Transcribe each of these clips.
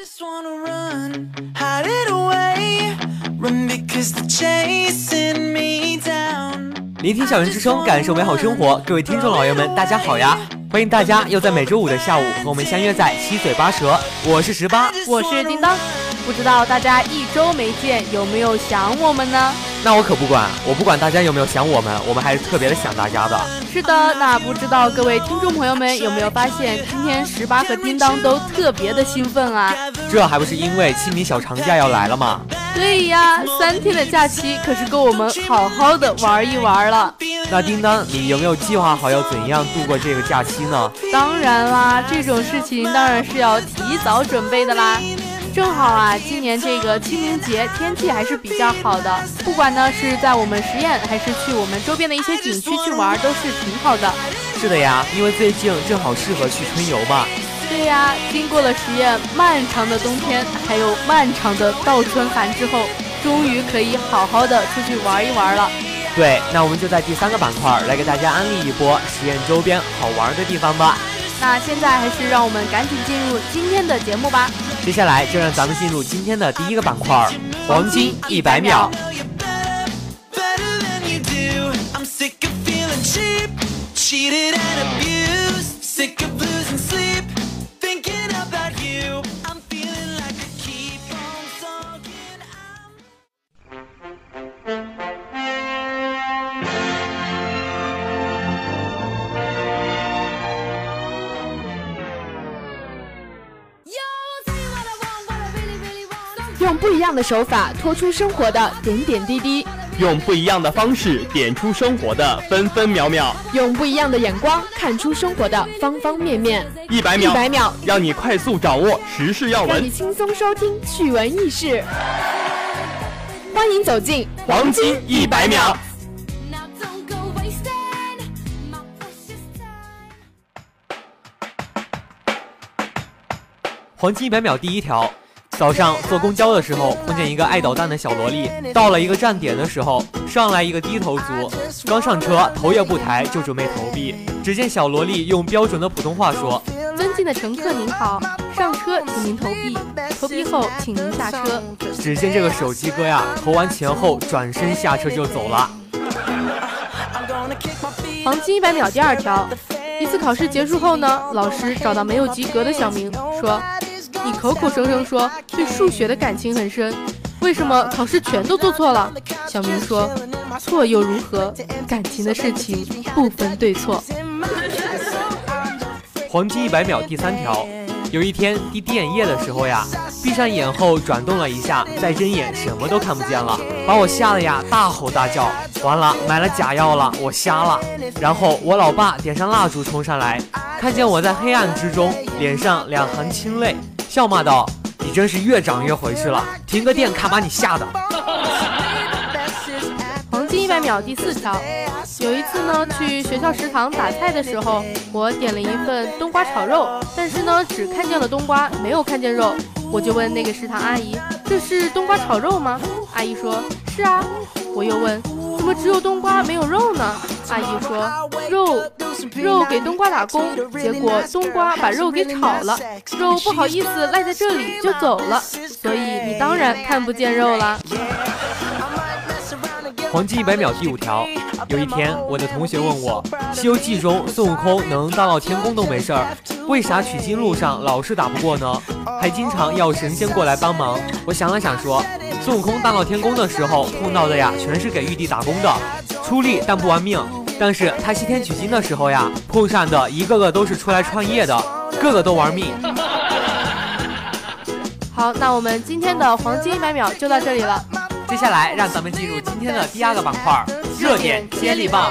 I just wanna run, hide it away, run because they're chasing me down. 聆听校园之声，感受美好生活。各位听众老爷们，大家好呀！欢迎大家又在每周五的下午和我们相约在七嘴八舌。我是十八，我是叮当。不知道大家一周没见，有没有想我们呢？那我可不管，我不管大家有没有想我们，我们还是特别的想大家的。是的，那不知道各位听众朋友们有没有发现，今天十八和叮当都特别的兴奋啊？这还不是因为清明小长假要来了吗？对呀，三天的假期可是够我们好好的玩一玩了。那叮当，你有没有计划好要怎样度过这个假期呢？当然啦，这种事情当然是要提早准备的啦。正好啊，今年这个清明节天气还是比较好的，不管呢是在我们实验还是去我们周边的一些景区去玩，都是挺好的。是的呀，因为最近正好适合去春游嘛。对呀，经过了实验漫长的冬天，还有漫长的倒春寒之后，终于可以好好的出去玩一玩了。对，那我们就在第三个板块来给大家安利一波实验周边好玩的地方吧。那现在还是让我们赶紧进入今天的节目吧。接下来就让咱们进入今天的第一个板块——黄金一百秒。的手法拖出生活的点点滴滴，用不一样的方式点出生活的分分秒秒，用不一样的眼光看出生活的方方面面。一百秒，一百秒，让你快速掌握时事要闻让你，轻松收听趣闻轶事。欢迎走进黄金一百秒。Now don't go wasting my precious time. 黄金一百秒第一条，早上坐公交的时候碰见一个爱捣蛋的小萝莉，到了一个站点的时候，上来一个低头族，刚上车头也不抬就准备投币，只见小萝莉用标准的普通话说尊敬的乘客您好，上车请您投币，投币后请您下车。：“只见这个手机哥呀，投完钱后转身下车就走了。”黄金一百秒第二条，一次考试结束后呢，老师找到没有及格的小明，说：“你口口声声说对数学的感情很深，为什么考试全都做错了？”小明说：“错又如何？感情的事情不分对错。黄金一百秒第三条，有一天滴滴眼液的时候呀，闭上眼后转动了一下，再睁眼什么都看不见了，把我吓得呀大吼大叫。完了，买了假药了，我瞎了。然后我老爸点上蜡烛冲上来，看见我在黑暗之中，脸上两行清泪，笑骂道：“你真是越长越回去了，停个电看把你吓的。”黄金一百秒第四条，有一次呢，去学校食堂打菜的时候，我点了一份冬瓜炒肉，但是呢，只看见了冬瓜，没有看见肉。我就问那个食堂阿姨：“这是冬瓜炒肉吗？”阿姨说：“是啊。”我又问：“怎么只有冬瓜没有肉呢？”阿姨说：“肉肉给冬瓜打工，结果冬瓜把肉给炒了，肉不好意思赖在这里就走了，所以你当然看不见肉了。”黄金一百秒第五条，有一天我的同学问我，《西游记》中孙悟空能大闹天宫都没事儿，为啥取经路上老是打不过呢？还经常要神仙过来帮忙。我想了想说，孙悟空大闹天宫的时候碰到的呀，全是给玉帝打工的，出力但不玩命。但是他西天取经的时候呀，碰上的一个个都是出来创业的，个个都玩命。好，那我们今天的黄金一百秒就到这里了。接下来让咱们进入今天的第二个板块，热点接力棒。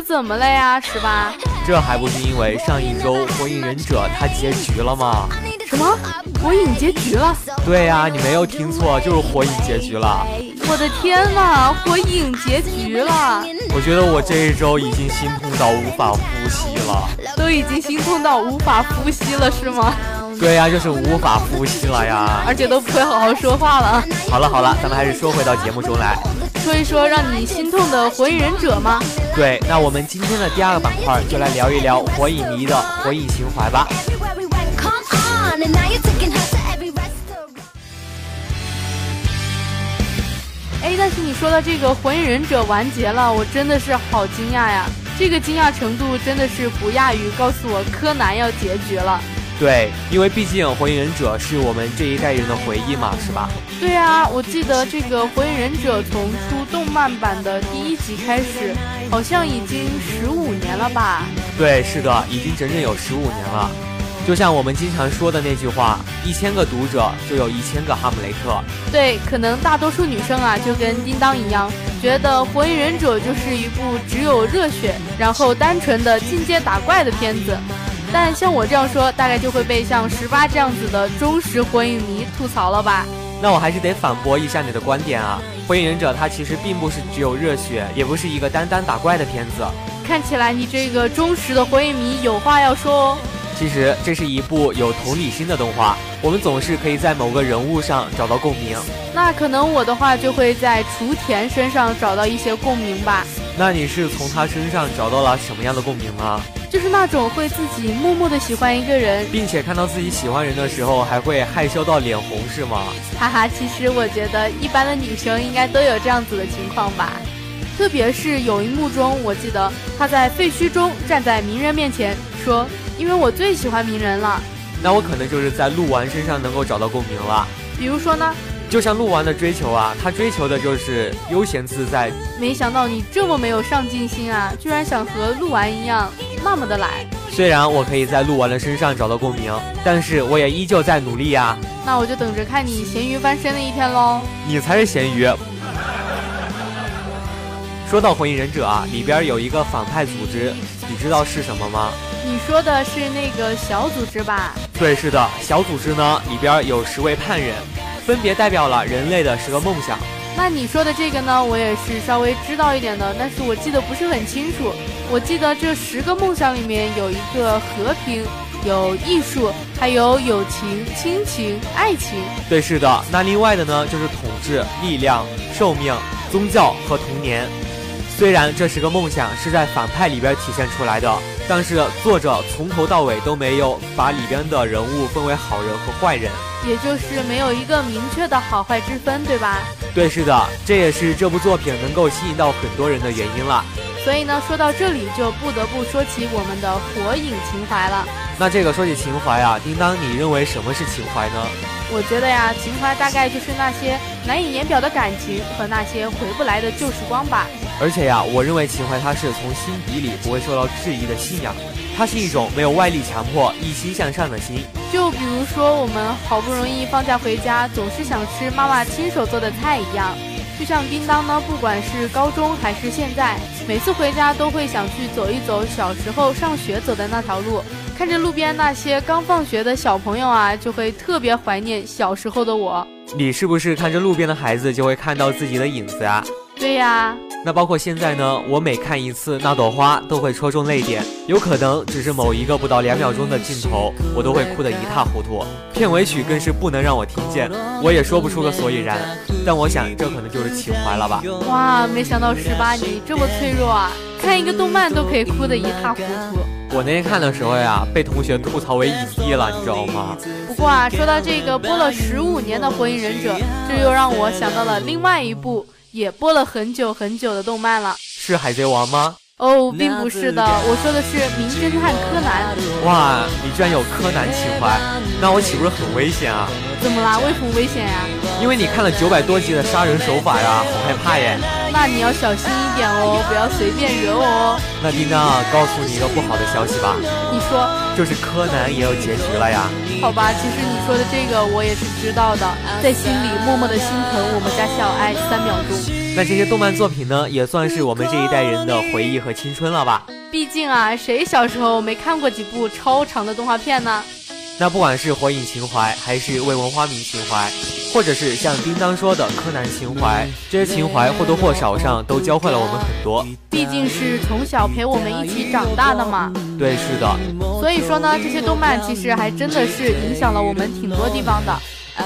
怎么了呀？十八？这还不是因为上一周《火影忍者》它结局了吗？什么？火影结局了？对呀、你没有听错，就是火影结局了。我的天哪！火影结局了！我觉得我这一周已经心痛到无法呼吸了。都已经心痛到无法呼吸了，是吗？对呀、就是无法呼吸了呀。而且都不会好好说话了。好了好了，咱们还是说回到节目中来。说一说让你心痛的火影忍者吗？对，那我们今天的第二个板块就来聊一聊火影迷的火影情怀吧。哎，但是你说的这个火影忍者完结了，我真的是好惊讶呀！这个惊讶程度真的是不亚于告诉我柯南要结局了。对，因为毕竟火影忍者是我们这一代人的回忆嘛，是吧？对啊，我记得这个火影忍者从出动漫版的第一集开始，好像已经十五年了吧？对，是的，已经整整有十五年了。就像我们经常说的那句话，一千个读者就有一千个哈姆雷特。对，可能大多数女生啊，就跟叮当一样，觉得《火影忍者》就是一部只有热血，然后单纯的进阶打怪的片子。但像我这样说，大概就会被像十八这样子的忠实火影迷吐槽了吧？那我还是得反驳一下你的观点啊！火影忍者它其实并不是只有热血，也不是一个单单打怪的片子。看起来你这个忠实的火影迷有话要说哦。其实这是一部有同理心的动画，我们总是可以在某个人物上找到共鸣。那可能我的话就会在雏田身上找到一些共鸣吧。那你是从他身上找到了什么样的共鸣呢？就是那种会自己默默的喜欢一个人，并且看到自己喜欢人的时候还会害羞到脸红，是吗？哈哈，其实我觉得一般的女生应该都有这样子的情况吧。特别是有一幕中，我记得他在废墟中站在鸣人面前说：“因为我最喜欢鸣人了。”那我可能就是在鹿丸身上能够找到共鸣了。比如说呢？就像鹿丸的追求啊，他追求的就是悠闲自在。没想到你这么没有上进心啊，居然想和鹿丸一样那么的懒。虽然我可以在鹿丸的身上找到共鸣，但是我也依旧在努力呀、啊。那我就等着看你咸鱼翻身的一天喽。你才是咸鱼。说到火影忍者啊，里边有一个反派组织，你知道是什么吗？你说的是那个小组织吧？对，是的，小组织呢里边有十位叛人，分别代表了人类的十个梦想。那你说的这个呢，我也是稍微知道一点的，但是我记得不是很清楚。我记得这十个梦想里面有一个和平，有艺术，还有友情、亲情、爱情。对，是的。那另外的呢，就是统治、力量、寿命、宗教和童年。虽然这是个梦想是在反派里边体现出来的，但是作者从头到尾都没有把里边的人物分为好人和坏人，也就是没有一个明确的好坏之分，对吧？对，是的，这也是这部作品能够吸引到很多人的原因了。所以呢，说到这里就不得不说起我们的火影情怀了。那这个说起情怀啊，叮当，你认为什么是情怀呢？我觉得呀，情怀大概就是那些难以言表的感情和那些回不来的旧时光吧。而且呀，我认为情怀它是从心底里不会受到质疑的信仰，它是一种没有外力强迫、一心向上的心。就比如说，我们好不容易放假回家，总是想吃妈妈亲手做的菜一样。就像叮当呢，不管是高中还是现在，每次回家都会想去走一走小时候上学走的那条路。看着路边那些刚放学的小朋友啊，就会特别怀念小时候的我。你是不是看着路边的孩子就会看到自己的影子啊？对呀。那包括现在呢，我每看一次那朵花，都会戳中泪点。有可能只是某一个不到两秒钟的镜头，我都会哭得一塌糊涂。片尾曲更是不能让我听见，我也说不出个所以然。但我想，这可能就是情怀了吧。哇，没想到十八你这么脆弱啊！看一个动漫都可以哭得一塌糊涂。我那天看的时候呀，被同学吐槽为影帝了，你知道吗？不过啊，说到这个播了十五年的《火影忍者》，这又让我想到了另外一部。也播了很久很久的动漫了，是海贼王吗？哦，并不是的，我说的是名侦探柯南。哇，你居然有柯南情怀，那我岂不是很危险啊？怎么啦？为什么危险呀？因为你看了九百多集的杀人手法呀，好害怕耶。那你要小心一点哦，不要随便惹我哦。那叮当啊，告诉你一个不好的消息吧。你说。就是柯南也有结局了呀。好吧，其实你说的这个我也是知道的，在心里默默的心疼我们家小爱三秒钟。那这些动漫作品呢，也算是我们这一代人的回忆和青春了吧？毕竟啊，谁小时候没看过几部超长的动画片呢？那不管是火影情怀，还是未闻花名情怀，或者是像叮当说的柯南情怀，这些情怀或多或少上都教会了我们很多。毕竟是从小陪我们一起长大的嘛。对，是的。所以说呢，这些动漫其实还真的是影响了我们挺多地方的。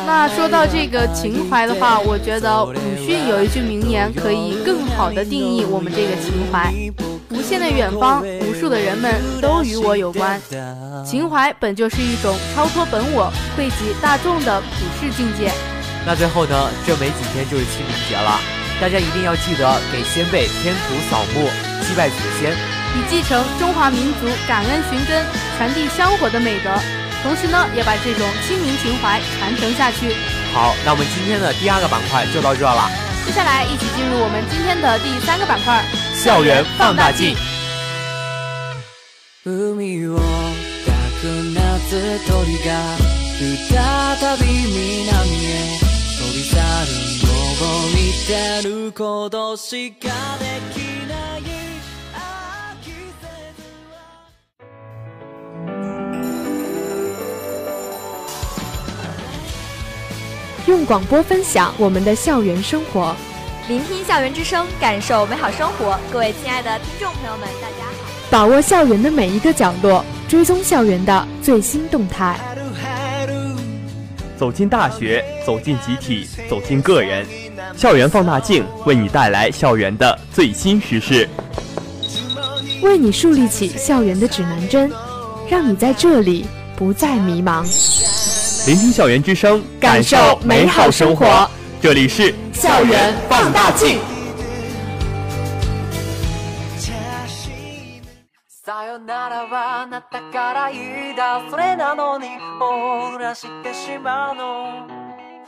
那说到这个情怀的话，我觉得鲁迅有一句名言可以更好的定义我们这个情怀：无限的远方，无数的人们都与我有关。情怀本就是一种超脱本我、惠及大众的普世境界。那最后呢，这没几天就是清明节了，大家一定要记得给先辈添土扫墓、祭拜祖先，以继承中华民族感恩寻根、传递香火的美德。同时呢，也把这种清明情怀传承下去。好，那我们今天的第二个板块就到这了。接下来一起进入我们今天的第三个板块——校园放大镜。用广播分享我们的校园生活，聆听校园之声，感受美好生活。各位亲爱的听众朋友们，大家好！把握校园的每一个角落，追踪校园的最新动态。走进大学，走进集体，走进个人，校园放大镜为你带来校园的最新时事，为你树立起校园的指南针，让你在这里不再迷茫。聆听校园之声，感受美好生活。这里是校园放大镜。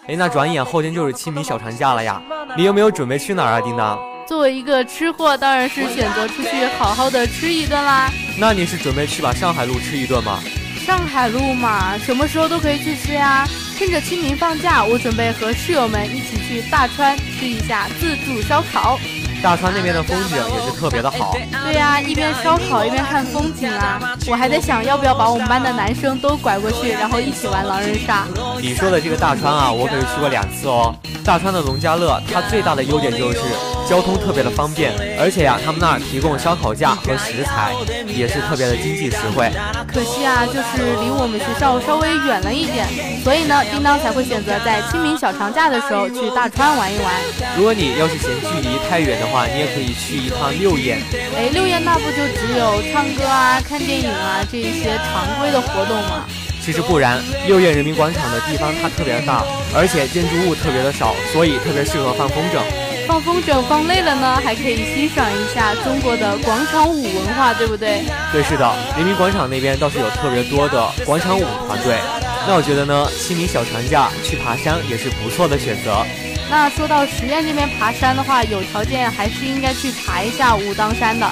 哎，那转眼后天就是清明小长假了呀，你有没有准备去哪儿啊，叮当？作为一个吃货，当然是选择出去好好的吃一顿啦。那你是准备去把上海路吃一顿吗？上海路嘛，什么时候都可以去吃呀。趁着清明放假，我准备和室友们一起去大川吃一下自助烧烤。大川那边的风景也是特别的好。对呀，一边烧烤一边看风景啊！我还在想要不要把我们班的男生都拐过去，然后一起玩狼人杀。你说的这个大川啊，我可是去过两次哦。大川的农家乐，它最大的优点就是交通特别的方便，而且呀，他们那儿提供烧烤架和食材，也是特别的经济实惠。可惜啊，就是离我们学校稍微远了一点，所以呢，叮当才会选择在清明小长假的时候去大川玩一玩。如果你要是嫌距离太远的话，你也可以去一趟六堰。哎，六堰那不就只有唱歌啊、看电影啊这一些常规的活动吗？其实不然，六堰人民广场的地方它特别的大，而且建筑物特别的少，所以特别适合放风筝。放风筝放累了呢，还可以欣赏一下中国的广场舞文化，对不对？对，是的，人民广场那边倒是有特别多的广场舞团队。那我觉得呢，清明小长假去爬山也是不错的选择。那说到十堰这边爬山的话，有条件还是应该去爬一下武当山的。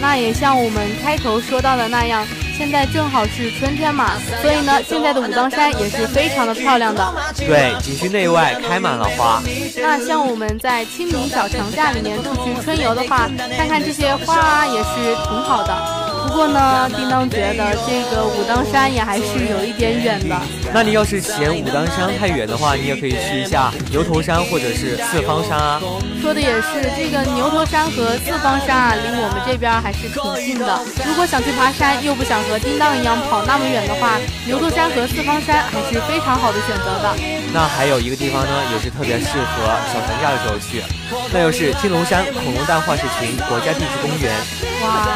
那也像我们开头说到的那样，现在正好是春天嘛，所以呢，现在的武当山也是非常的漂亮的。对，景区内外开满了花。那像我们在清明小长假里面出去春游的话，看看这些花啊，也是挺好的。不过呢，叮当觉得这个武当山也还是有一点远的。那你要是嫌武当山太远的话，你也可以去一下牛头山或者是四方山啊。说的也是，这个牛头山和四方山啊，离我们这边还是挺近的。如果想去爬山，又不想和叮当一样跑那么远的话，牛头山和四方山还是非常好的选择的。那还有一个地方呢，也是特别适合小长假的时候去，那就是青龙山恐龙蛋化石群国家地质公园。哇，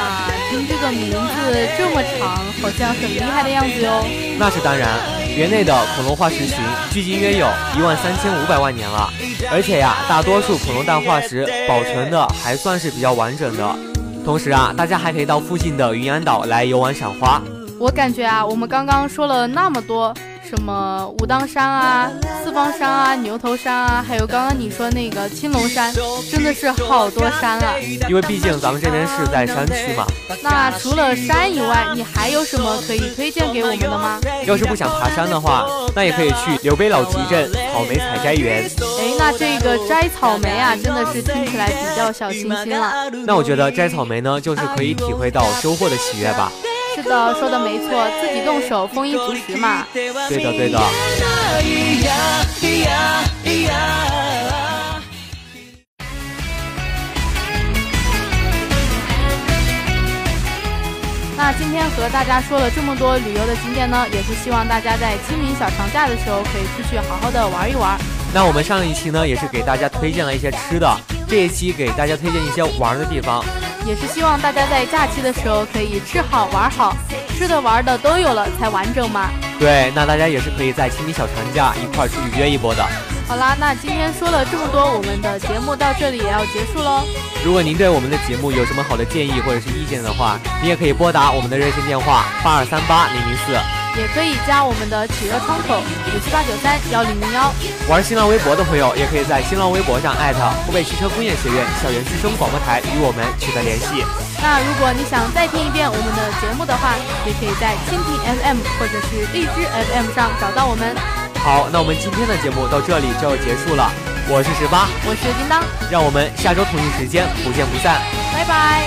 听这个名字这么长，好像很厉害的样子哟。那是当然，园内的恐龙化石群距今约有一万三千五百万年了，而且呀，大多数恐龙蛋化石保存的还算是比较完整的。同时啊，大家还可以到附近的云安岛来游玩赏花。我感觉啊，我们刚刚说了那么多。什么武当山啊、四方山啊、牛头山啊，还有刚刚你说那个青龙山，真的是好多山啊！因为毕竟咱们这边是在山区嘛。那除了山以外，你还有什么可以推荐给我们的吗？要是不想爬山的话，那也可以去刘碑老集镇草莓采摘园。哎，那这个摘草莓啊，真的是听起来比较小清新了。那我觉得摘草莓呢，就是可以体会到收获的喜悦吧。是的，说的没错，自己动手，丰衣足食嘛。对的，对的。那今天和大家说了这么多旅游的景点呢，也是希望大家在清明小长假的时候可以出去好好的玩一玩。那我们上一期呢，也是给大家推荐了一些吃的，这一期给大家推荐一些玩的地方。也是希望大家在假期的时候可以吃好玩好，吃的玩的都有了才完整嘛。对，那大家也是可以在清明小长假一块出去约一波的。好啦，那今天说了这么多，我们的节目到这里也要结束喽。如果您对我们的节目有什么好的建议或者是意见的话，你也可以拨打我们的热线电话八二三八零零四。也可以加我们的企鹅窗口五七八九三幺零零幺。玩新浪微博的朋友，也可以在新浪微博上艾特湖北汽车工业学院校园之声广播台与我们取得联系。那如果你想再听一遍我们的节目的话，也可以在蜻蜓 FM 或者是荔枝 FM 上找到我们。好，那我们今天的节目到这里就要结束了。我是十八，我是叮当，让我们下周同一时间不见不散。拜拜。